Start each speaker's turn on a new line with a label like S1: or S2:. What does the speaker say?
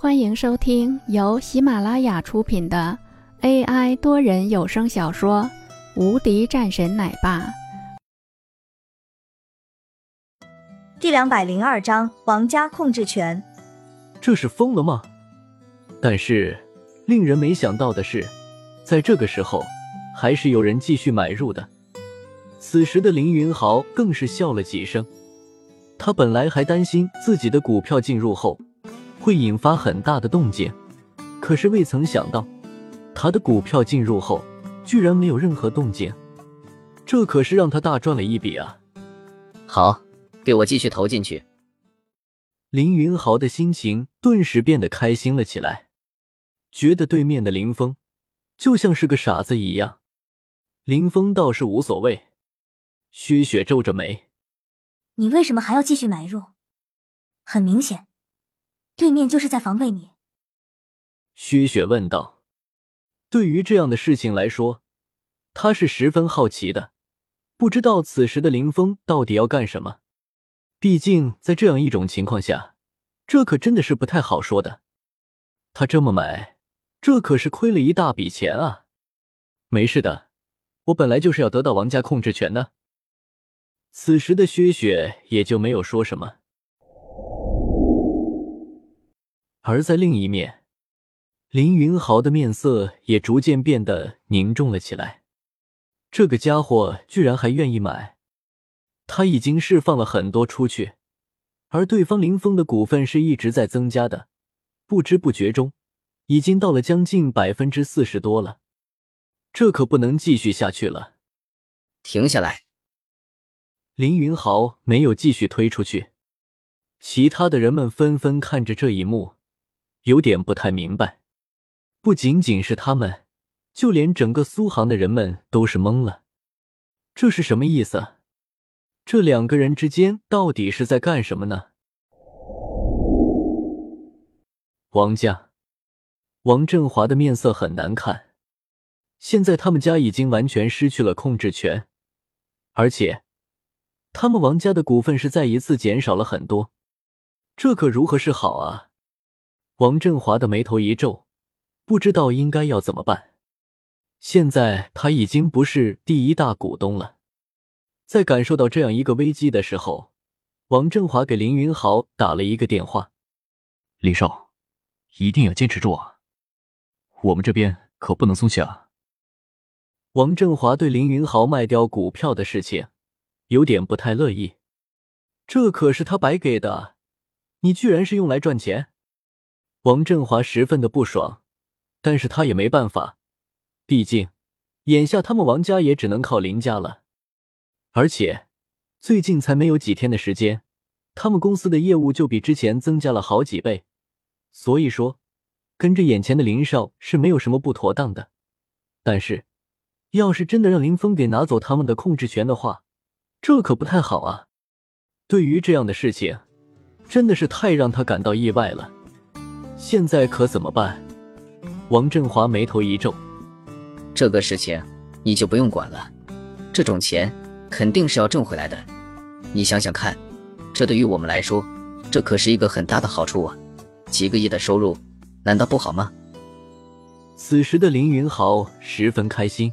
S1: 欢迎收听由喜马拉雅出品的 AI 多人有声小说《无敌战神奶爸》
S2: 第两百零二章：王家控制权。
S3: 这是疯了吗？但是令人没想到的是，在这个时候，还是有人继续买入的。此时的凌云豪更是笑了几声。他本来还担心自己的股票进入后。会引发很大的动静，可是未曾想到，他的股票进入后居然没有任何动静，这可是让他大赚了一笔啊！
S4: 好，给我继续投进去。
S3: 林云豪的心情顿时变得开心了起来，觉得对面的林峰就像是个傻子一样。林峰倒是无所谓。薛雪皱着眉：“
S2: 你为什么还要继续买入？很明显。”对面就是在防备你，
S3: 薛雪问道。对于这样的事情来说，他是十分好奇的，不知道此时的林峰到底要干什么。毕竟在这样一种情况下，这可真的是不太好说的。他这么买，这可是亏了一大笔钱啊！没事的，我本来就是要得到王家控制权的。此时的薛雪也就没有说什么。而在另一面，林云豪的面色也逐渐变得凝重了起来。这个家伙居然还愿意买，他已经释放了很多出去，而对方林峰的股份是一直在增加的，不知不觉中已经到了将近百分之四十多了。这可不能继续下去了，
S4: 停下来！
S3: 林云豪没有继续推出去，其他的人们纷纷看着这一幕。有点不太明白，不仅仅是他们，就连整个苏杭的人们都是懵了。这是什么意思？这两个人之间到底是在干什么呢？王家，王振华的面色很难看。现在他们家已经完全失去了控制权，而且他们王家的股份是再一次减少了很多，这可如何是好啊？王振华的眉头一皱，不知道应该要怎么办。现在他已经不是第一大股东了，在感受到这样一个危机的时候，王振华给林云豪打了一个电话：“
S5: 林少，一定要坚持住啊！我们这边可不能松懈啊！”
S3: 王振华对林云豪卖掉股票的事情有点不太乐意，这可是他白给的，你居然是用来赚钱！王振华十分的不爽，但是他也没办法，毕竟眼下他们王家也只能靠林家了。而且最近才没有几天的时间，他们公司的业务就比之前增加了好几倍，所以说跟着眼前的林少是没有什么不妥当的。但是要是真的让林峰给拿走他们的控制权的话，这可不太好啊！对于这样的事情，真的是太让他感到意外了。现在可怎么办？王振华眉头一皱：“
S4: 这个事情你就不用管了，这种钱肯定是要挣回来的。你想想看，这对于我们来说，这可是一个很大的好处啊！几个亿的收入，难道不好吗？”
S3: 此时的林云豪十分开心。